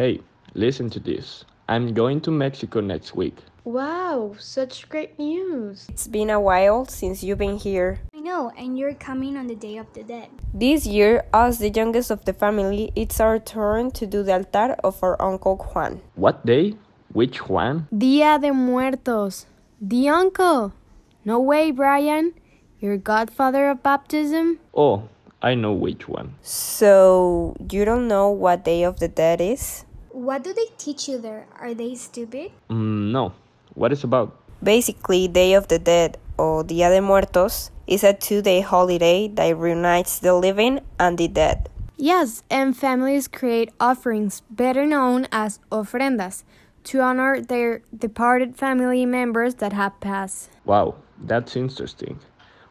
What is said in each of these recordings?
Hey, listen to this. I'm going to Mexico next week. Wow, such great news. It's been a while since you've been here. I know, and you're coming on the Day of the Dead. This year, us, the youngest of the family, it's our turn to do the altar of our Uncle Juan. What day? Which Juan? Dia de Muertos. The uncle. No way, Brian. Your godfather of baptism? Oh, I know which one. So, you don't know what Day of the Dead is? What do they teach you there? Are they stupid? Mm, no. What is about? Basically, Day of the Dead, or Dia de Muertos, is a two day holiday that reunites the living and the dead. Yes, and families create offerings, better known as ofrendas, to honor their departed family members that have passed. Wow, that's interesting.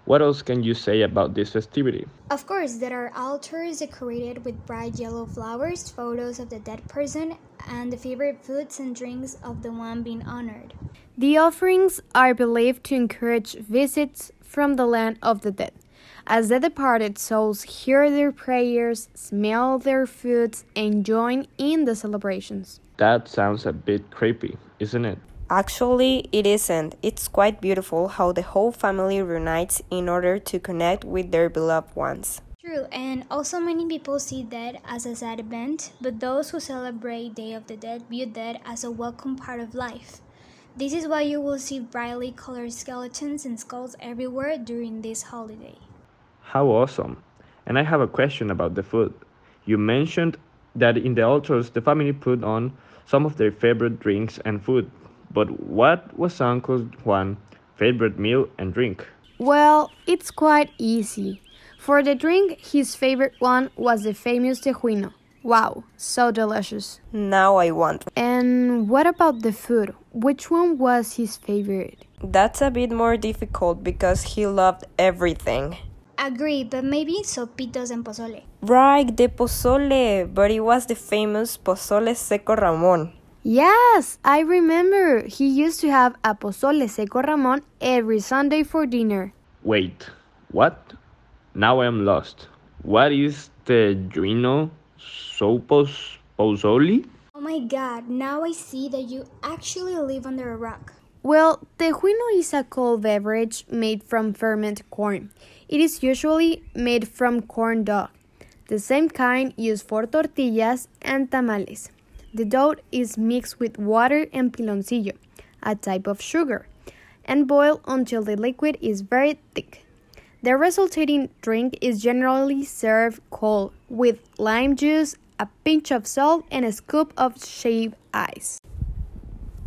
What else can you say about this festivity? Of course, there are altars decorated with bright yellow flowers, photos of the dead person, and the favorite foods and drinks of the one being honored. The offerings are believed to encourage visits from the land of the dead, as the departed souls hear their prayers, smell their foods, and join in the celebrations. That sounds a bit creepy, isn't it? Actually, it isn't. It's quite beautiful how the whole family reunites in order to connect with their beloved ones. True, and also many people see death as a sad event, but those who celebrate Day of the Dead view death as a welcome part of life. This is why you will see brightly colored skeletons and skulls everywhere during this holiday. How awesome! And I have a question about the food. You mentioned that in the altars the family put on some of their favorite drinks and food. But what was Uncle Juan's favorite meal and drink? Well, it's quite easy. For the drink, his favorite one was the famous tejuino. Wow, so delicious. Now I want. And what about the food? Which one was his favorite? That's a bit more difficult because he loved everything. Agree, but maybe sopitos and pozole. Right, the pozole, but it was the famous pozole seco Ramon. Yes, I remember. He used to have a pozole seco Ramon every Sunday for dinner. Wait, what? Now I am lost. What is the Juino Sopos Pozoli? Oh my god, now I see that you actually live under a rock. Well, tejuino is a cold beverage made from fermented corn. It is usually made from corn dough, the same kind used for tortillas and tamales. The dough is mixed with water and piloncillo, a type of sugar, and boiled until the liquid is very thick. The resulting drink is generally served cold with lime juice, a pinch of salt, and a scoop of shaved ice.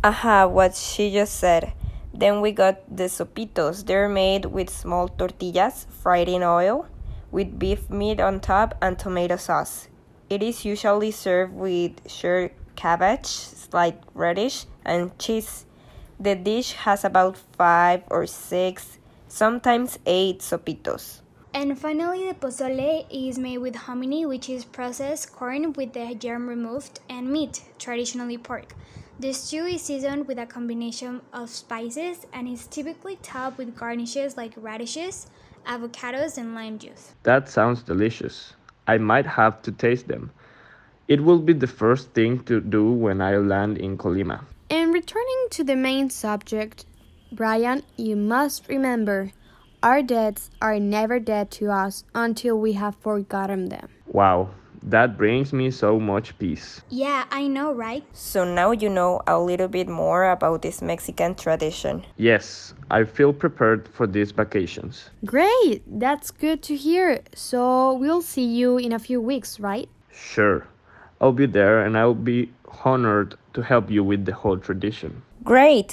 Aha, what she just said. Then we got the sopitos. They're made with small tortillas fried in oil with beef meat on top and tomato sauce. It is usually served with shredded cabbage, sliced radish, and cheese. The dish has about five or six, sometimes eight sopitos. And finally, the pozole is made with hominy, which is processed corn with the germ removed, and meat, traditionally pork. The stew is seasoned with a combination of spices and is typically topped with garnishes like radishes, avocados, and lime juice. That sounds delicious. I might have to taste them. It will be the first thing to do when I land in Colima. And returning to the main subject, Brian, you must remember our deads are never dead to us until we have forgotten them. Wow, that brings me so much peace. Yeah, I know, right? So now you know a little bit more about this Mexican tradition. Yes, I feel prepared for these vacations. Great, that's good to hear. So we'll see you in a few weeks, right? Sure. I'll be there and I'll be honored to help you with the whole tradition. Great!